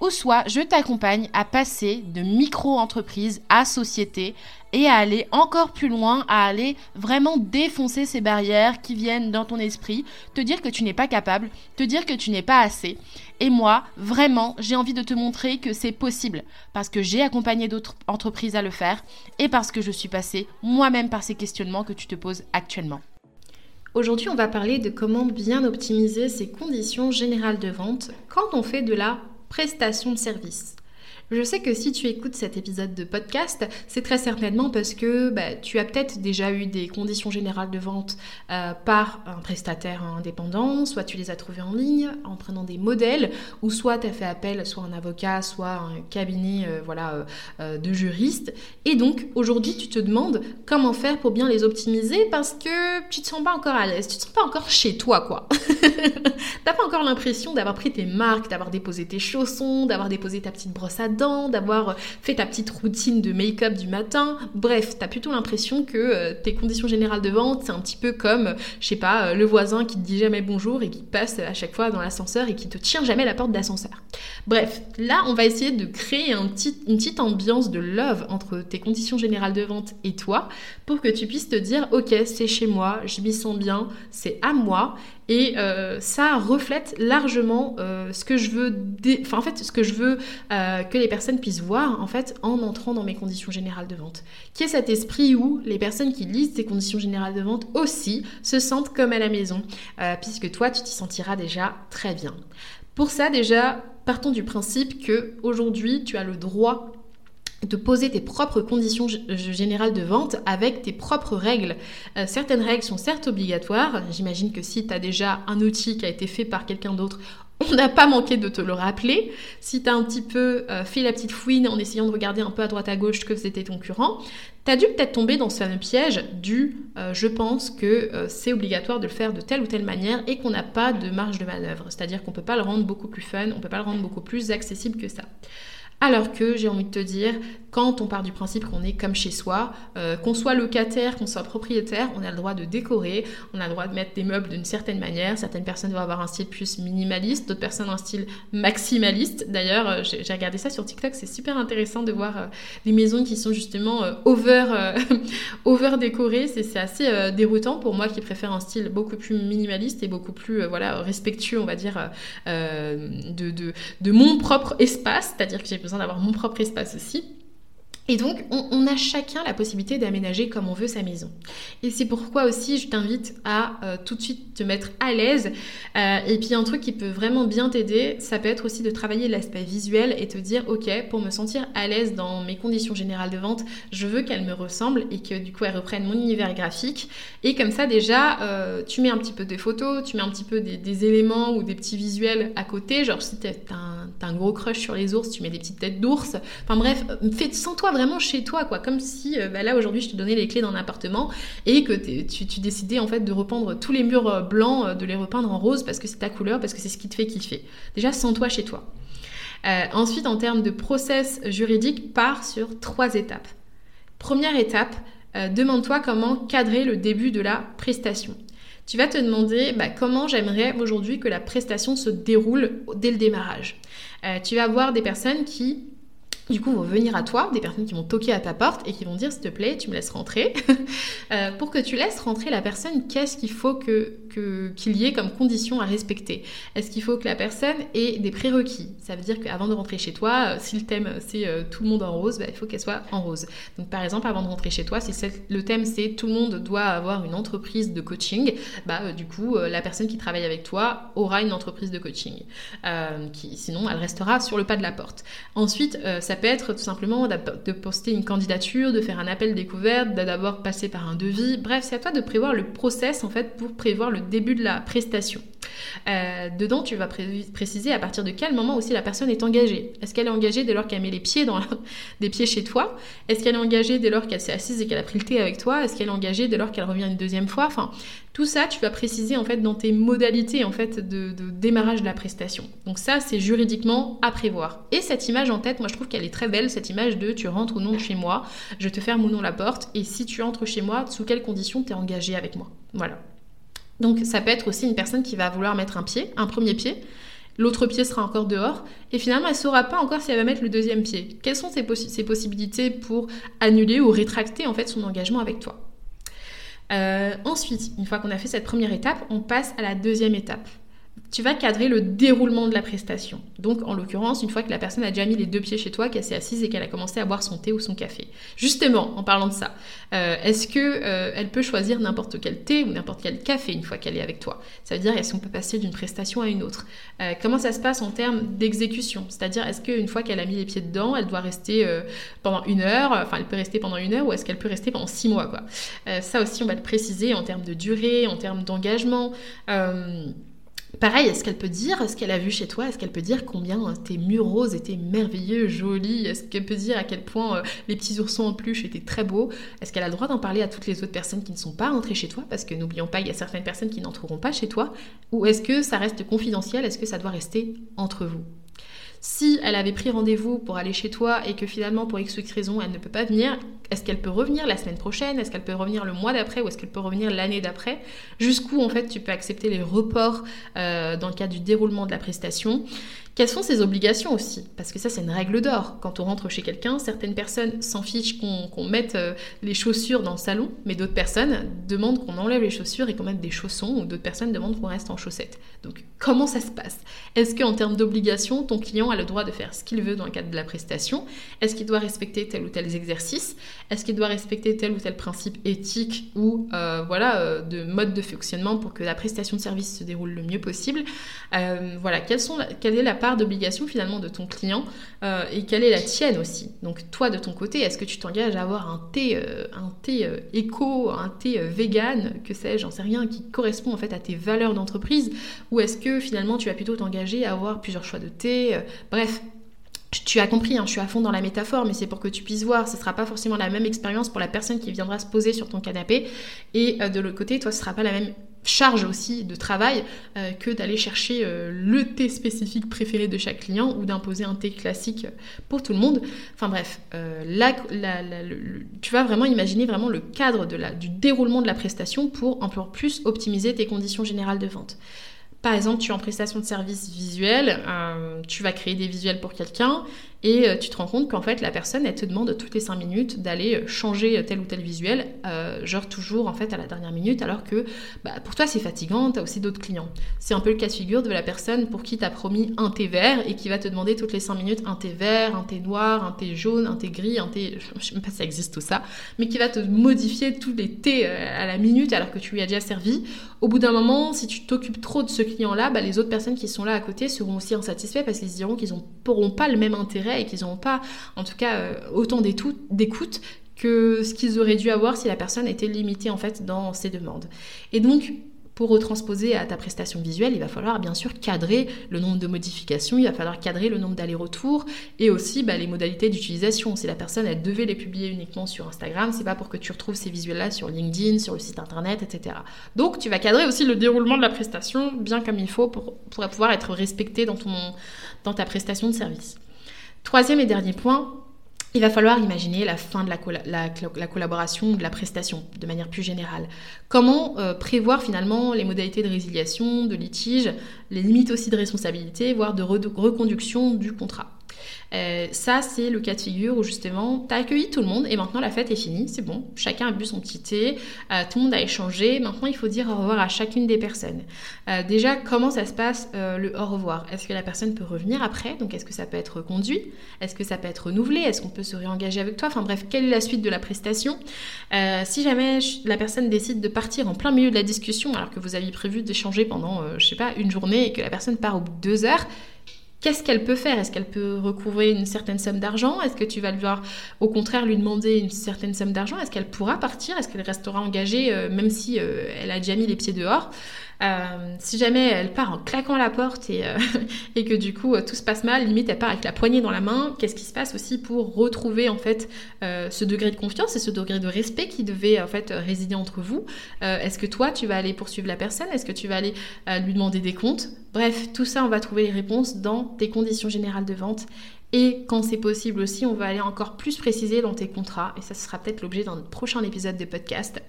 ou soit je t'accompagne à passer de micro-entreprise à société et à aller encore plus loin, à aller vraiment défoncer ces barrières qui viennent dans ton esprit, te dire que tu n'es pas capable, te dire que tu n'es pas assez. Et moi, vraiment, j'ai envie de te montrer que c'est possible parce que j'ai accompagné d'autres entreprises à le faire et parce que je suis passée moi-même par ces questionnements que tu te poses actuellement. Aujourd'hui, on va parler de comment bien optimiser ces conditions générales de vente quand on fait de la prestation de service. Je sais que si tu écoutes cet épisode de podcast, c'est très certainement parce que bah, tu as peut-être déjà eu des conditions générales de vente euh, par un prestataire indépendant, soit tu les as trouvées en ligne en prenant des modèles, ou soit tu as fait appel soit un avocat, soit un cabinet euh, voilà, euh, de juriste. Et donc aujourd'hui, tu te demandes comment faire pour bien les optimiser parce que tu te sens pas encore à l'aise, tu te sens pas encore chez toi quoi. T'as pas encore l'impression d'avoir pris tes marques, d'avoir déposé tes chaussons, d'avoir déposé ta petite brosse à d'avoir fait ta petite routine de make-up du matin. Bref, t'as plutôt l'impression que euh, tes conditions générales de vente, c'est un petit peu comme, je sais pas, euh, le voisin qui te dit jamais bonjour et qui passe à chaque fois dans l'ascenseur et qui te tient jamais la porte d'ascenseur. Bref, là, on va essayer de créer une petite ambiance de love entre tes conditions générales de vente et toi pour que tu puisses te dire, ok, c'est chez moi, je m'y sens bien, c'est à moi et euh, ça reflète largement euh, ce que je veux, enfin en fait ce que je veux euh, que les personnes puissent voir en fait en entrant dans mes conditions générales de vente. Qui est cet esprit où les personnes qui lisent ces conditions générales de vente aussi se sentent comme à la maison, puisque toi tu t'y sentiras déjà très bien. Pour ça déjà, partons du principe que aujourd'hui tu as le droit de poser tes propres conditions générales de vente avec tes propres règles. Euh, certaines règles sont certes obligatoires. J'imagine que si tu as déjà un outil qui a été fait par quelqu'un d'autre, on n'a pas manqué de te le rappeler. Si tu un petit peu euh, fait la petite fouine en essayant de regarder un peu à droite à gauche que faisait ton concurrent, tu as dû peut-être tomber dans ce piège du euh, je pense que c'est obligatoire de le faire de telle ou telle manière et qu'on n'a pas de marge de manœuvre. C'est-à-dire qu'on ne peut pas le rendre beaucoup plus fun, on ne peut pas le rendre beaucoup plus accessible que ça. Alors que j'ai envie de te dire, quand on part du principe qu'on est comme chez soi, euh, qu'on soit locataire, qu'on soit propriétaire, on a le droit de décorer, on a le droit de mettre des meubles d'une certaine manière. Certaines personnes vont avoir un style plus minimaliste, d'autres personnes un style maximaliste. D'ailleurs, euh, j'ai regardé ça sur TikTok, c'est super intéressant de voir euh, des maisons qui sont justement over, over décorées. C'est assez déroutant pour moi qui préfère un style beaucoup plus minimaliste et beaucoup plus voilà respectueux, on va dire, de mon propre espace. C'est-à-dire que j'ai besoin d'avoir mon propre espace aussi. Et donc, on, a chacun la possibilité d'aménager comme on veut sa maison. Et c'est pourquoi aussi je t'invite à euh, tout de suite te mettre à l'aise. Euh, et puis un truc qui peut vraiment bien t'aider, ça peut être aussi de travailler l'aspect visuel et te dire, ok, pour me sentir à l'aise dans mes conditions générales de vente, je veux qu'elle me ressemble et que du coup elle reprenne mon univers graphique. Et comme ça déjà, euh, tu mets un petit peu des photos, tu mets un petit peu des, éléments ou des petits visuels à côté. Genre si t'as un, un, gros crush sur les ours, tu mets des petites têtes d'ours. Enfin bref, fais, sens-toi vraiment chez toi, quoi. Comme si, euh, bah là aujourd'hui, je te donnais les clés d'un appartement et que tu, décidais en fait de repeindre tous les murs euh, blancs, euh, de les repeindre en rose parce que c'est ta couleur, parce que c'est ce qui te fait kiffer. Déjà, sens-toi chez toi. ensuite, en termes de process juridique, pars sur trois étapes. Première étape, demande-toi comment cadrer le début de la prestation. Tu vas te demander bah, comment j'aimerais aujourd'hui que la prestation se déroule dès le démarrage. tu vas avoir des personnes qui du coup, vont venir à toi, des personnes qui vont toquer à ta porte et qui vont dire s'il te plaît, tu me laisses rentrer. Euh, pour que tu laisses rentrer la personne, qu'est-ce qu'il faut que qu'il y ait comme condition à respecter? Est-ce qu'il faut que la personne ait des prérequis? Ça veut dire qu'avant de rentrer chez toi, euh, si le thème c'est euh, tout le monde en rose, bah, il faut qu'elle soit en rose. Donc par exemple, avant de rentrer chez toi, si le thème c'est tout le monde doit avoir une entreprise de coaching, bah du coup la personne qui travaille avec toi aura une entreprise de coaching. sinon, elle restera sur le pas de la porte. Ensuite, ça peut être tout simplement de poster une candidature, de faire un appel découverte, d'abord passer par un devis. Bref, c'est à toi de prévoir le process en fait pour prévoir le début de la prestation. Euh, dedans, tu vas préciser à partir de quel moment aussi la personne est engagée. Est-ce qu'elle est engagée dès lors qu'elle met les pieds dans des pieds chez toi? Est-ce qu'elle est engagée dès lors qu'elle s'est assise et qu'elle a pris le thé avec toi? Est-ce qu'elle est engagée dès lors qu'elle revient une deuxième fois? Enfin, tout ça, tu vas préciser en fait dans tes modalités en fait de, démarrage de la prestation. Donc ça, c'est juridiquement à prévoir. Et cette image en tête, moi je trouve qu'elle est très belle, cette image de tu rentres nom de chez moi, je te ferme ou non la porte, et si tu entres chez moi, sous quelles conditions tu es engagé avec moi? Voilà. Donc ça peut être aussi une personne qui va vouloir mettre un pied, un premier pied, l'autre pied sera encore dehors, et finalement elle ne saura pas encore si elle va mettre le deuxième pied. Quelles sont ses, possibilités pour annuler ou rétracter en fait son engagement avec toi? Euh, Ensuite, une fois qu'on a fait cette première étape, on passe à la deuxième étape tu vas cadrer le déroulement de la prestation. Donc, en l'occurrence, une fois que la personne a déjà mis les deux pieds chez toi, qu'elle s'est assise et qu'elle a commencé à boire son thé ou son café. Justement, en parlant de ça, euh, est-ce que euh, elle peut choisir n'importe quel thé ou n'importe quel café une fois qu'elle est avec toi? Ça veut dire est-ce qu'on peut passer d'une prestation à une autre? Euh, Comment ça se passe en termes d'exécution? C'est-à-dire est-ce qu'une fois qu'elle a mis les pieds dedans, elle doit rester pendant une heure Enfin, elle peut rester pendant une heure ou est-ce qu'elle peut rester pendant six mois Ça aussi, on va le préciser en termes de durée, en termes d'engagement. Pareil, est-ce qu'elle peut dire ce qu'elle a vu chez toi Est-ce qu'elle peut dire combien tes murs roses étaient merveilleux, jolis Est-ce qu'elle peut dire à quel point euh, les petits oursons en peluche étaient très beaux? Est-ce qu'elle a le droit d'en parler à toutes les autres personnes qui ne sont pas rentrées chez toi? Parce que n'oublions pas, il y a certaines personnes qui n'entreront pas chez toi. Ou est-ce que ça reste confidentiel? Est-ce que ça doit rester entre vous? Si elle avait pris rendez-vous pour aller chez toi et que finalement pour X raison elle ne peut pas venir, est-ce qu'elle peut revenir la semaine prochaine? Est-ce qu'elle peut revenir le mois d'après ou est-ce qu'elle peut revenir l'année d'après? Jusqu'où en fait tu peux accepter les reports euh, dans le cadre du déroulement de la prestation? Quelles sont ses obligations aussi? Parce que ça, c'est une règle d'or. Quand on rentre chez quelqu'un, certaines personnes s'en fichent qu'on mette euh, les chaussures dans le salon, mais d'autres personnes demandent qu'on enlève les chaussures et qu'on mette des chaussons, ou d'autres personnes demandent qu'on reste en chaussettes. Donc, comment ça se passe? Est-ce qu'en termes d'obligations, ton client a le droit de faire ce qu'il veut dans le cadre de la prestation? Est-ce qu'il doit respecter tel ou tel exercice? Est-ce qu'il doit respecter tel ou tel principe éthique ou euh, voilà euh, de mode de fonctionnement pour que la prestation de service se déroule le mieux possible? Voilà, sont quelle est la part d'obligation finalement de ton client euh, et quelle est la tienne aussi. Donc toi de ton côté, est-ce que tu t'engages à avoir un thé, euh, un thé euh, éco, un thé vegan, que sais-je, j'en sais rien, qui correspond en fait à tes valeurs d'entreprise, ou est-ce que finalement tu vas plutôt t'engager à avoir plusieurs choix de thé, bref, tu as compris, hein, je suis à fond dans la métaphore, mais c'est pour que tu puisses voir, ce ne sera pas forcément la même expérience pour la personne qui viendra se poser sur ton canapé, et de l'autre côté, toi, ce ne sera pas la même charge aussi de travail euh, que d'aller chercher euh, le thé spécifique préféré de chaque client ou d'imposer un thé classique pour tout le monde. Enfin bref, euh, tu vas vraiment imaginer vraiment le cadre du déroulement de la prestation pour encore plus optimiser tes conditions générales de vente. Par exemple, tu es en prestation de service visuel, tu vas créer des visuels pour quelqu'un et euh, tu te rends compte qu'en fait, la personne, elle te demande toutes les 5 minutes d'aller euh, changer tel ou tel visuel, euh, genre toujours en fait à la dernière minute, alors que bah, pour toi c'est fatigant, tu as aussi d'autres clients. C'est un peu le cas de figure de la personne pour qui tu as promis un thé vert et qui va te demander toutes les 5 minutes un thé vert, un thé noir, un thé jaune, un thé gris, un thé. Je sais même pas si ça existe tout ça, mais qui va te modifier tous les thés à la minute alors que tu lui as déjà servi. Au bout d'un moment, si tu t'occupes trop de ce client-là, bah, les autres personnes qui sont là à côté seront aussi insatisfaits parce qu'ils diront qu'ils n'auront pas le même intérêt et qu'ils n'auront pas, en tout cas, euh, autant d'écoute que ce qu'ils auraient dû avoir si la personne était limitée en fait dans ses demandes. Et donc, pour retransposer à ta prestation visuelle, il va falloir bien sûr cadrer le nombre de modifications, il va falloir cadrer le nombre d'allers-retours et aussi bah, les modalités d'utilisation. Si la personne elle devait les publier uniquement sur Instagram, c'est pas pour que tu retrouves ces visuels-là sur LinkedIn, sur le site internet, etc. Donc tu vas cadrer aussi le déroulement de la prestation bien comme il faut pour, pouvoir être respecté dans ta prestation de service. Troisième et dernier point, il va falloir imaginer la fin de la, collaboration ou de la prestation de manière plus générale. Comment euh, prévoir finalement les modalités de résiliation, de litige, les limites aussi de responsabilité, voire de reconduction du contrat? Euh, ça, c'est le cas de figure où justement, tu as accueilli tout le monde et maintenant la fête est finie, c'est bon, chacun a bu son petit thé, euh, tout le monde a échangé, maintenant il faut dire au revoir à chacune des personnes. Euh, déjà, comment ça se passe le au revoir? Est-ce que la personne peut revenir après? Donc est-ce que ça peut être conduit? Est-ce que ça peut être renouvelé? Est-ce qu'on peut se réengager avec toi? Enfin bref, quelle est la suite de la prestation? Si jamais la personne décide de partir en plein milieu de la discussion alors que vous aviez prévu d'échanger pendant, je sais pas, une journée et que la personne part au bout de deux heures, Qu'est-ce qu'elle peut faire? Est-ce qu'elle peut recouvrer une certaine somme d'argent? Est-ce que tu vas lui au contraire, lui demander une certaine somme d'argent? Est-ce qu'elle pourra partir? Est-ce qu'elle restera engagée euh, même si euh, elle a déjà mis les pieds dehors? Euh, si jamais elle part en claquant la porte et, euh, que du coup tout se passe mal, limite elle part avec la poignée dans la main, qu'est-ce qui se passe aussi pour retrouver en fait ce degré de confiance et ce degré de respect qui devait en fait résider entre vous? Est-ce que toi tu vas aller poursuivre la personne? Est-ce que tu vas aller lui demander des comptes? Bref, tout ça on va trouver les réponses dans tes conditions générales de vente et quand c'est possible aussi, on va aller encore plus préciser dans tes contrats, et ça sera peut-être l'objet d'un prochain épisode de podcast.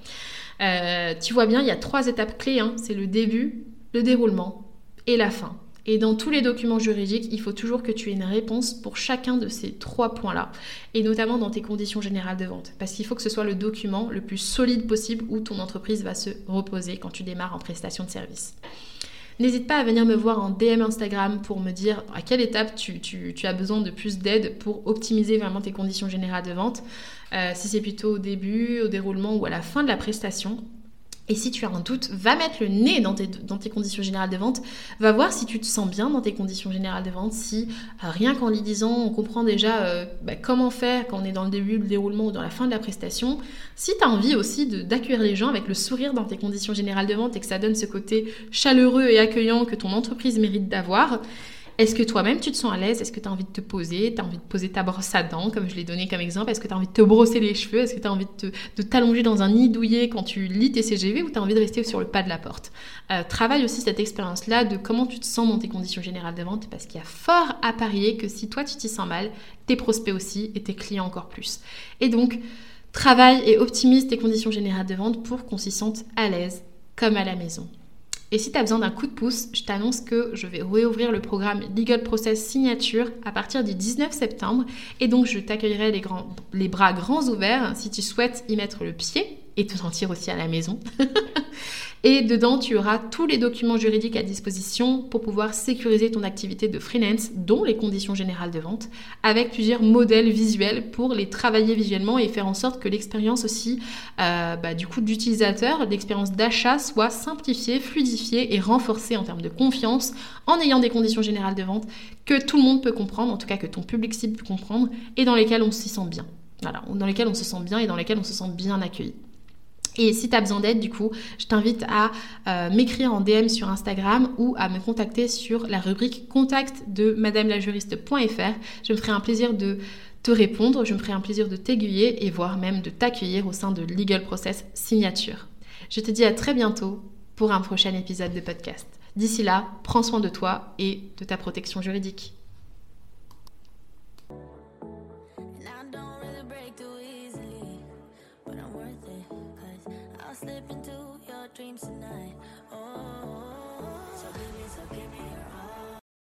Euh, tu vois bien, il y a trois étapes clés, hein. c'est le début, le déroulement et la fin. Et dans tous les documents juridiques, il faut toujours que tu aies une réponse pour chacun de ces trois points-là, et notamment dans tes conditions générales de vente, parce qu'il faut que ce soit le document le plus solide possible où ton entreprise va se reposer quand tu démarres en prestation de service. N'hésite pas à venir me voir en DM Instagram pour me dire à quelle étape tu, as besoin de plus d'aide pour optimiser vraiment tes conditions générales de vente. Euh, si c'est plutôt au début, au déroulement ou à la fin de la prestation. Et si tu as un doute, va mettre le nez dans tes, conditions générales de vente. Va voir si tu te sens bien dans tes conditions générales de vente. Si euh, rien qu'en les disant, on comprend déjà euh, bah, comment faire quand on est dans le début, le déroulement ou dans la fin de la prestation. Si tu as envie aussi d'accueillir les gens avec le sourire dans tes conditions générales de vente et que ça donne ce côté chaleureux et accueillant que ton entreprise mérite d'avoir, est-ce que toi-même tu te sens à l'aise? Est-ce que tu as envie de te poser? Tu as envie de poser ta brosse à dents, comme je l'ai donné comme exemple? Est-ce que tu as envie de te brosser les cheveux? Est-ce que tu as envie de t'allonger dans un nid douillet quand tu lis tes CGV ou tu as envie de rester sur le pas de la porte? Euh, Travaille aussi cette expérience-là de comment tu te sens dans tes conditions générales de vente parce qu'il y a fort à parier que si toi tu t'y sens mal, tes prospects aussi et tes clients encore plus. Et donc, travaille et optimise tes conditions générales de vente pour qu'on s'y sente à l'aise comme à la maison. Et si tu as besoin d'un coup de pouce, je t'annonce que je vais réouvrir le programme Legal Process Signature à partir du 19 septembre. Et donc, je t'accueillerai les, les bras grands ouverts si tu souhaites y mettre le pied et te sentir aussi à la maison. Et dedans, tu auras tous les documents juridiques à disposition pour pouvoir sécuriser ton activité de freelance, dont les conditions générales de vente, avec plusieurs modèles visuels pour les travailler visuellement et faire en sorte que l'expérience aussi, euh, bah, du coup, d'utilisateur, l'expérience d'achat soit simplifiée, fluidifiée et renforcée en termes de confiance, en ayant des conditions générales de vente que tout le monde peut comprendre, en tout cas que ton public cible peut comprendre, et dans lesquelles on s'y sent bien. Voilà, dans lesquelles on se sent bien et dans lesquelles on se sent bien accueilli. Et si tu as besoin d'aide, du coup, je t'invite à euh, m'écrire en DM sur Instagram ou à me contacter sur la rubrique contact de madamelajuriste.fr. Je me ferai un plaisir de te répondre, je me ferai un plaisir de t'aiguiller et voire même de t'accueillir au sein de Legal Process Signature. Je te dis à très bientôt pour un prochain épisode de podcast. D'ici là, prends soin de toi et de ta protection juridique. tonight.